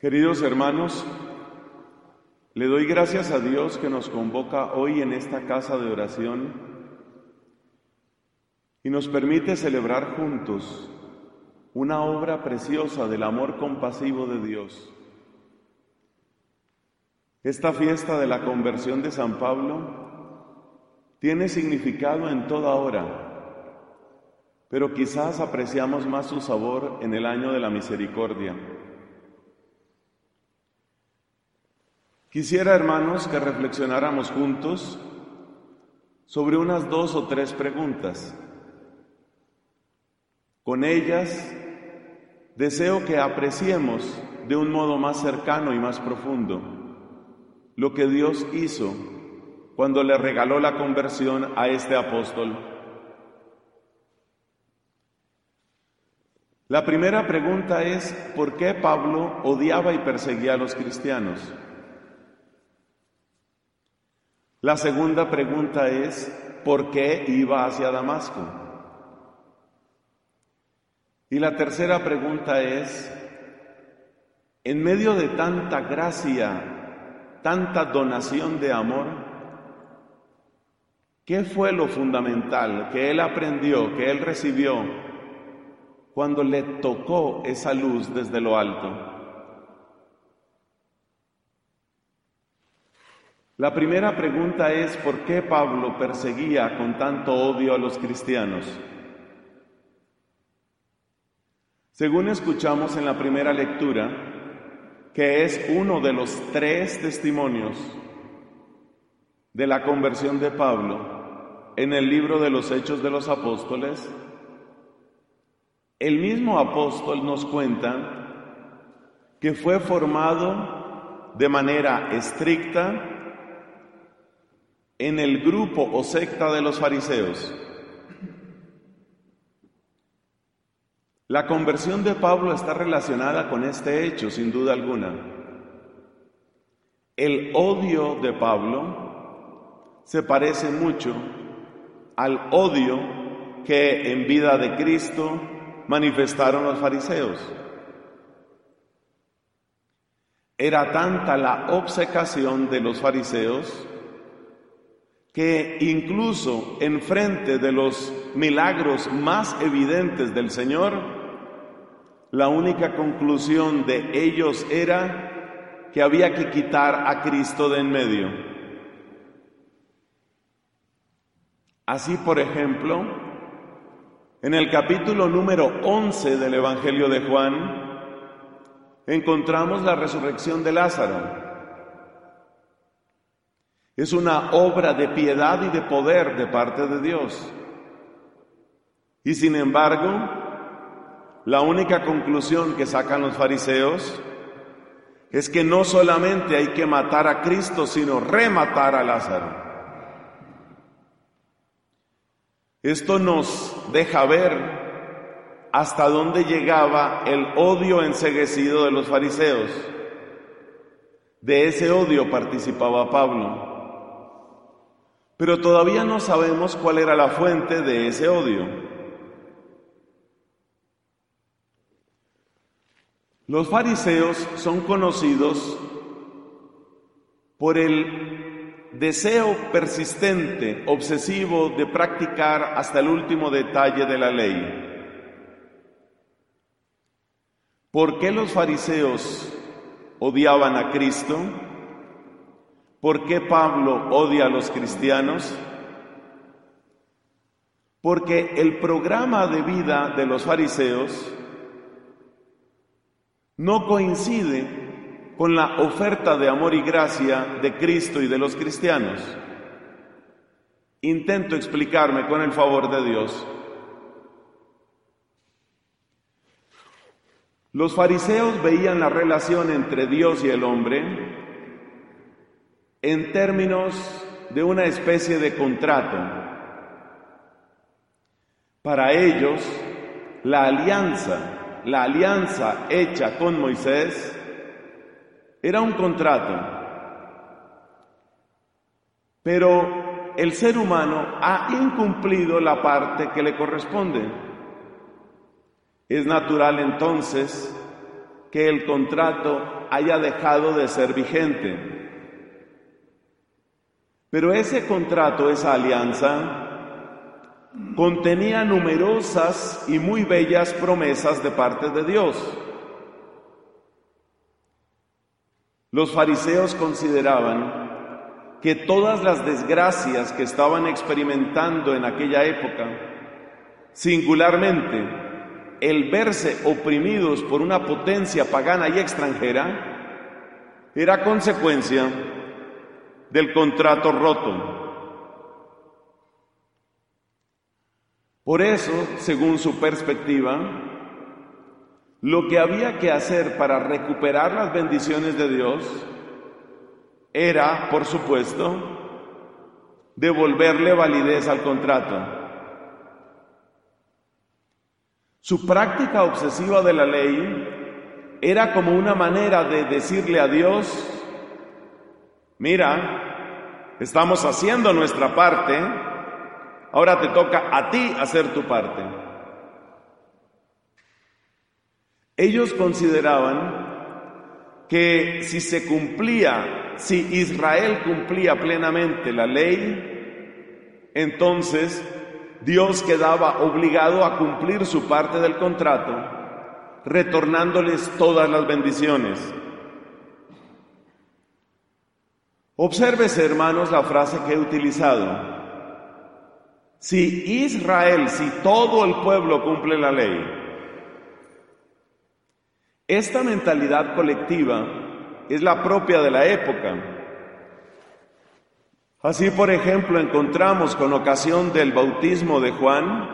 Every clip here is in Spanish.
Queridos hermanos, le doy gracias a Dios que nos convoca hoy en esta casa de oración y nos permite celebrar juntos una obra preciosa del amor compasivo de Dios. Esta fiesta de la conversión de San Pablo tiene significado en toda hora, pero quizás apreciamos más su sabor en el año de la misericordia. Quisiera, hermanos, que reflexionáramos juntos sobre unas dos o tres preguntas. Con ellas deseo que apreciemos de un modo más cercano y más profundo lo que Dios hizo cuando le regaló la conversión a este apóstol. La primera pregunta es, ¿por qué Pablo odiaba y perseguía a los cristianos? La segunda pregunta es, ¿por qué iba hacia Damasco? Y la tercera pregunta es, en medio de tanta gracia, tanta donación de amor, ¿qué fue lo fundamental que él aprendió, que él recibió cuando le tocó esa luz desde lo alto? La primera pregunta es ¿por qué Pablo perseguía con tanto odio a los cristianos? Según escuchamos en la primera lectura, que es uno de los tres testimonios de la conversión de Pablo en el libro de los Hechos de los Apóstoles, el mismo apóstol nos cuenta que fue formado de manera estricta en el grupo o secta de los fariseos. La conversión de Pablo está relacionada con este hecho, sin duda alguna. El odio de Pablo se parece mucho al odio que en vida de Cristo manifestaron los fariseos. Era tanta la obsecación de los fariseos que incluso en frente de los milagros más evidentes del Señor, la única conclusión de ellos era que había que quitar a Cristo de en medio. Así, por ejemplo, en el capítulo número 11 del Evangelio de Juan, encontramos la resurrección de Lázaro. Es una obra de piedad y de poder de parte de Dios. Y sin embargo, la única conclusión que sacan los fariseos es que no solamente hay que matar a Cristo, sino rematar a Lázaro. Esto nos deja ver hasta dónde llegaba el odio enseguecido de los fariseos. De ese odio participaba Pablo. Pero todavía no sabemos cuál era la fuente de ese odio. Los fariseos son conocidos por el deseo persistente, obsesivo de practicar hasta el último detalle de la ley. ¿Por qué los fariseos odiaban a Cristo? ¿Por qué Pablo odia a los cristianos? Porque el programa de vida de los fariseos no coincide con la oferta de amor y gracia de Cristo y de los cristianos. Intento explicarme con el favor de Dios. Los fariseos veían la relación entre Dios y el hombre en términos de una especie de contrato. Para ellos, la alianza, la alianza hecha con Moisés, era un contrato. Pero el ser humano ha incumplido la parte que le corresponde. Es natural entonces que el contrato haya dejado de ser vigente. Pero ese contrato, esa alianza, contenía numerosas y muy bellas promesas de parte de Dios. Los fariseos consideraban que todas las desgracias que estaban experimentando en aquella época, singularmente el verse oprimidos por una potencia pagana y extranjera, era consecuencia del contrato roto. Por eso, según su perspectiva, lo que había que hacer para recuperar las bendiciones de Dios era, por supuesto, devolverle validez al contrato. Su práctica obsesiva de la ley era como una manera de decirle a Dios, mira, estamos haciendo nuestra parte, ahora te toca a ti hacer tu parte. Ellos consideraban que si se cumplía, si Israel cumplía plenamente la ley, entonces Dios quedaba obligado a cumplir su parte del contrato, retornándoles todas las bendiciones. Obsérvese, hermanos, la frase que he utilizado. Si Israel, si todo el pueblo cumple la ley, esta mentalidad colectiva es la propia de la época. Así, por ejemplo, encontramos con ocasión del bautismo de Juan,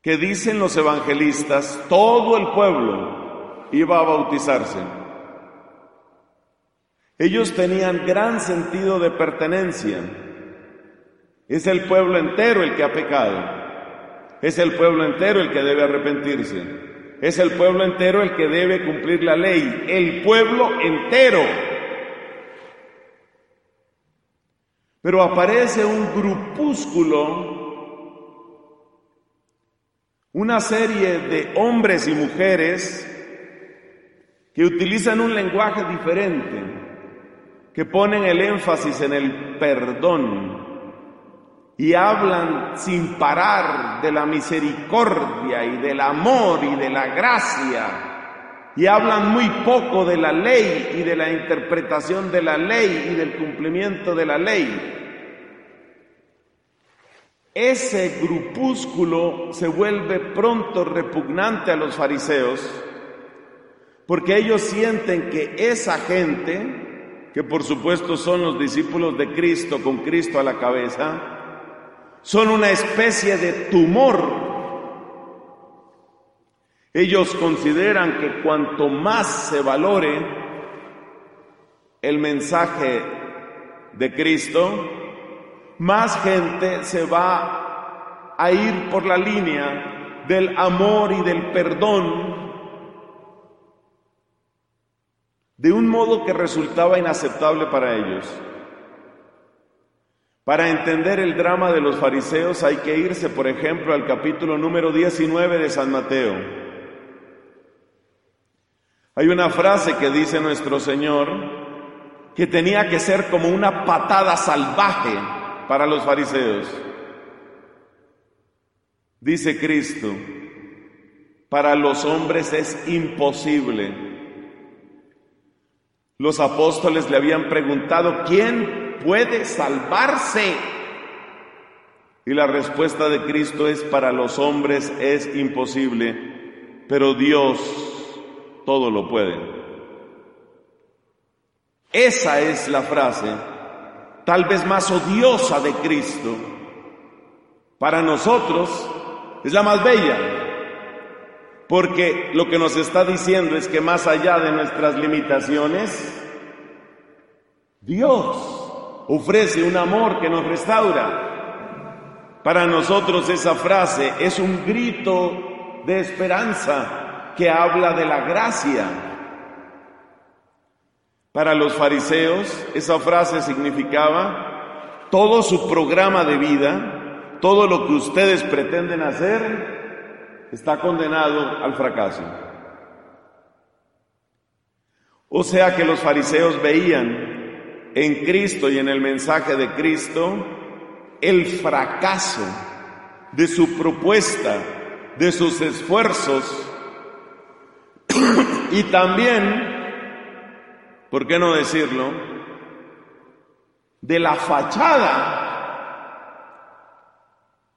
que dicen los evangelistas, todo el pueblo iba a bautizarse. Ellos tenían gran sentido de pertenencia. Es el pueblo entero el que ha pecado. Es el pueblo entero el que debe arrepentirse. Es el pueblo entero el que debe cumplir la ley, el pueblo entero. Pero aparece un grupúsculo, una serie de hombres y mujeres que utilizan un lenguaje diferente, que ponen el énfasis en el perdón, y hablan sin parar de la misericordia y del amor y de la gracia y hablan muy poco de la ley y de la interpretación de la ley y del cumplimiento de la ley. Ese grupúsculo se vuelve pronto repugnante a los fariseos porque ellos sienten que esa gente, que por supuesto son los discípulos de Cristo con Cristo a la cabeza, son una especie de tumor. Ellos consideran que cuanto más se valore el mensaje de Cristo, más gente se va a ir por la línea del amor y del perdón de un modo que resultaba inaceptable para ellos. Para entender el drama de los fariseos hay que irse, por ejemplo, al capítulo número 19 de San Mateo. Hay una frase que dice nuestro Señor que tenía que ser como una patada salvaje para los fariseos. Dice Cristo, para los hombres es imposible. Los apóstoles le habían preguntado, ¿quién puede salvarse? Y la respuesta de Cristo es, para los hombres es imposible, pero Dios todo lo puede. Esa es la frase, tal vez más odiosa de Cristo. Para nosotros es la más bella, porque lo que nos está diciendo es que más allá de nuestras limitaciones, Dios ofrece un amor que nos restaura. Para nosotros esa frase es un grito de esperanza que habla de la gracia. Para los fariseos esa frase significaba todo su programa de vida, todo lo que ustedes pretenden hacer, está condenado al fracaso. O sea que los fariseos veían en Cristo y en el mensaje de Cristo el fracaso de su propuesta, de sus esfuerzos y también, ¿por qué no decirlo?, de la fachada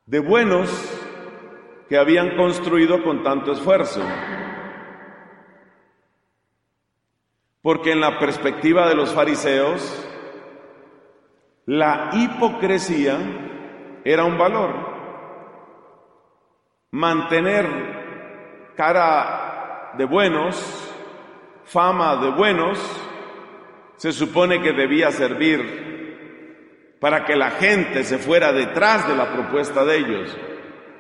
de buenos que habían construido con tanto esfuerzo. Porque en la perspectiva de los fariseos, la hipocresía era un valor. Mantener cara de buenos, fama de buenos, se supone que debía servir para que la gente se fuera detrás de la propuesta de ellos.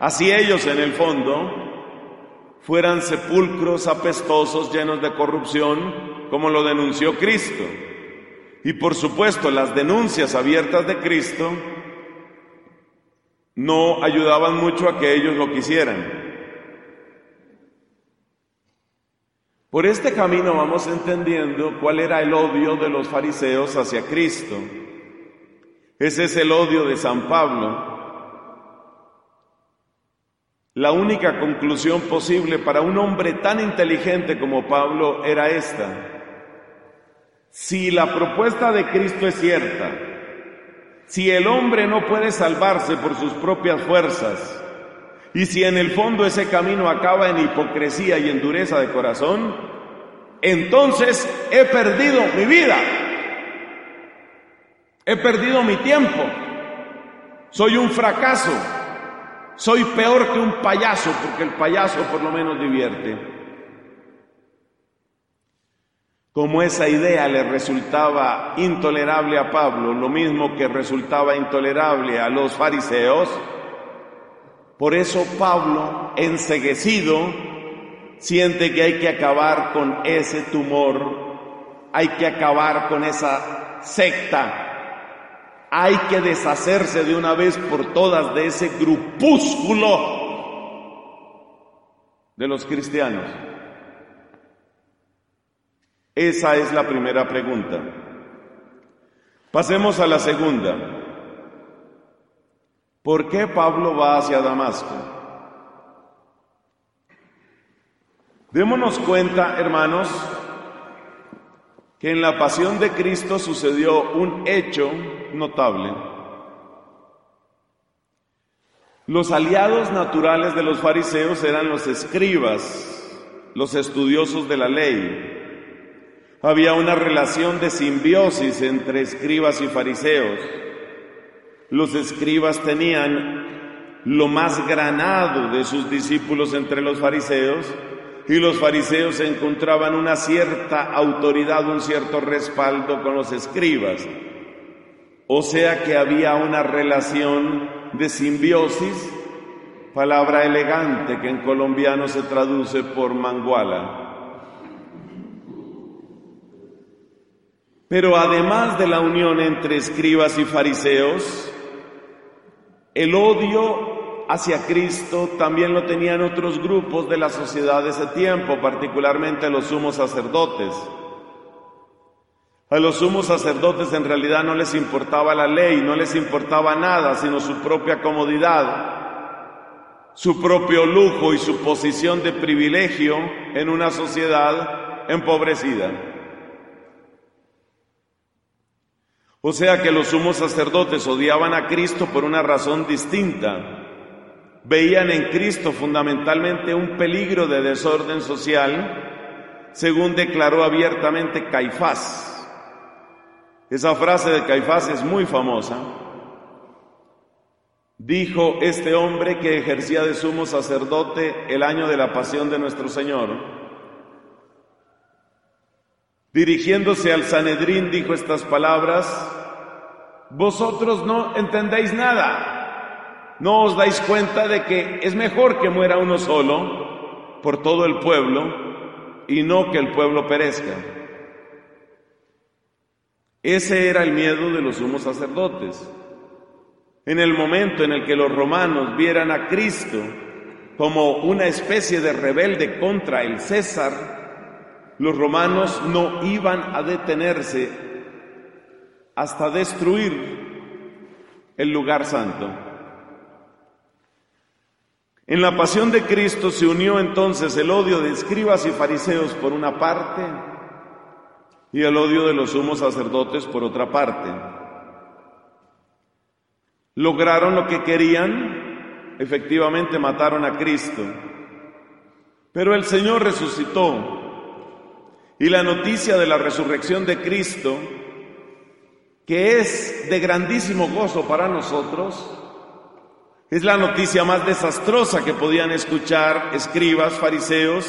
Así ellos en el fondo fueran sepulcros apestosos llenos de corrupción como lo denunció Cristo. Y por supuesto, las denuncias abiertas de Cristo no ayudaban mucho a que ellos lo quisieran. Por este camino vamos entendiendo cuál era el odio de los fariseos hacia Cristo. Ese es el odio de San Pablo. La única conclusión posible para un hombre tan inteligente como Pablo era esta. Si la propuesta de Cristo es cierta, si el hombre no puede salvarse por sus propias fuerzas, y si en el fondo ese camino acaba en hipocresía y en dureza de corazón, entonces he perdido mi vida, he perdido mi tiempo, soy un fracaso, soy peor que un payaso, porque el payaso por lo menos divierte. Como esa idea le resultaba intolerable a Pablo, lo mismo que resultaba intolerable a los fariseos, por eso Pablo, enseguecido, siente que hay que acabar con ese tumor, hay que acabar con esa secta, hay que deshacerse de una vez por todas de ese grupúsculo de los cristianos. Esa es la primera pregunta. Pasemos a la segunda. ¿Por qué Pablo va hacia Damasco? Démonos cuenta, hermanos, que en la pasión de Cristo sucedió un hecho notable. Los aliados naturales de los fariseos eran los escribas, los estudiosos de la ley, había una relación de simbiosis entre escribas y fariseos. Los escribas tenían lo más granado de sus discípulos entre los fariseos y los fariseos encontraban una cierta autoridad, un cierto respaldo con los escribas. O sea que había una relación de simbiosis, palabra elegante que en colombiano se traduce por manguala. Pero además de la unión entre escribas y fariseos, el odio hacia Cristo también lo tenían otros grupos de la sociedad de ese tiempo, particularmente los sumos sacerdotes. A los sumos sacerdotes en realidad no les importaba la ley, no les importaba nada, sino su propia comodidad, su propio lujo y su posición de privilegio en una sociedad empobrecida. O sea que los sumos sacerdotes odiaban a Cristo por una razón distinta. Veían en Cristo fundamentalmente un peligro de desorden social, según declaró abiertamente Caifás. Esa frase de Caifás es muy famosa. Dijo este hombre que ejercía de sumo sacerdote el año de la pasión de nuestro Señor. Dirigiéndose al Sanedrín dijo estas palabras, vosotros no entendéis nada, no os dais cuenta de que es mejor que muera uno solo por todo el pueblo y no que el pueblo perezca. Ese era el miedo de los sumos sacerdotes. En el momento en el que los romanos vieran a Cristo como una especie de rebelde contra el César, los romanos no iban a detenerse hasta destruir el lugar santo. En la pasión de Cristo se unió entonces el odio de escribas y fariseos por una parte y el odio de los sumos sacerdotes por otra parte. Lograron lo que querían, efectivamente mataron a Cristo, pero el Señor resucitó y la noticia de la resurrección de Cristo, que es de grandísimo gozo para nosotros, es la noticia más desastrosa que podían escuchar escribas, fariseos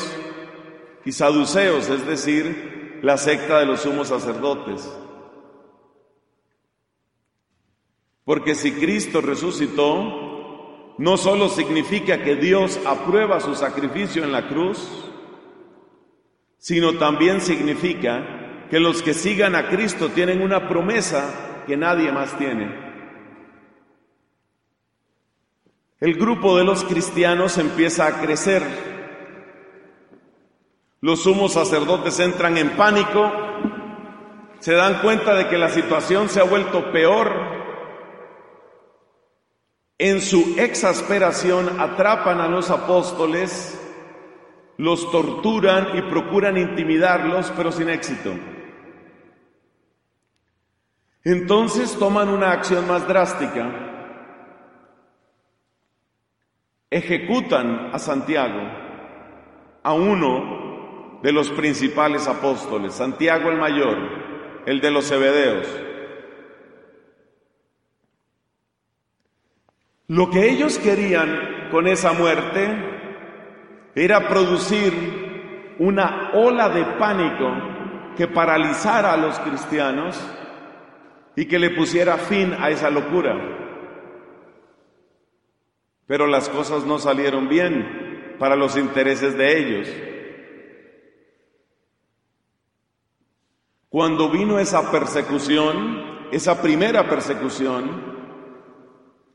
y saduceos, es decir, la secta de los sumos sacerdotes. Porque si Cristo resucitó, no solo significa que Dios aprueba su sacrificio en la cruz, sino también significa que los que sigan a Cristo tienen una promesa que nadie más tiene. El grupo de los cristianos empieza a crecer. Los sumos sacerdotes entran en pánico, se dan cuenta de que la situación se ha vuelto peor. En su exasperación atrapan a los apóstoles los torturan y procuran intimidarlos, pero sin éxito. Entonces toman una acción más drástica. Ejecutan a Santiago, a uno de los principales apóstoles, Santiago el mayor, el de los Zebedeos. Lo que ellos querían con esa muerte era producir una ola de pánico que paralizara a los cristianos y que le pusiera fin a esa locura. Pero las cosas no salieron bien para los intereses de ellos. Cuando vino esa persecución, esa primera persecución,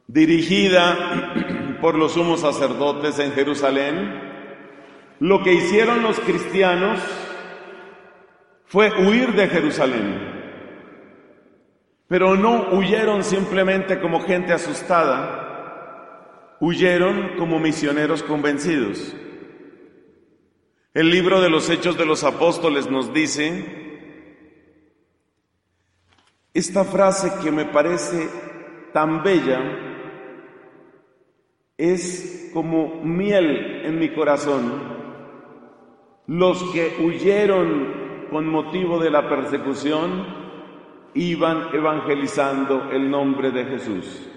dirigida por los sumos sacerdotes en Jerusalén, lo que hicieron los cristianos fue huir de Jerusalén. Pero no huyeron simplemente como gente asustada, huyeron como misioneros convencidos. El libro de los Hechos de los Apóstoles nos dice esta frase que me parece tan bella, es como miel en mi corazón. Los que huyeron con motivo de la persecución iban evangelizando el nombre de Jesús.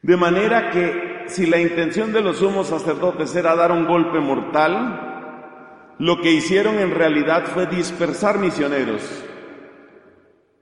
De manera que si la intención de los sumos sacerdotes era dar un golpe mortal, lo que hicieron en realidad fue dispersar misioneros.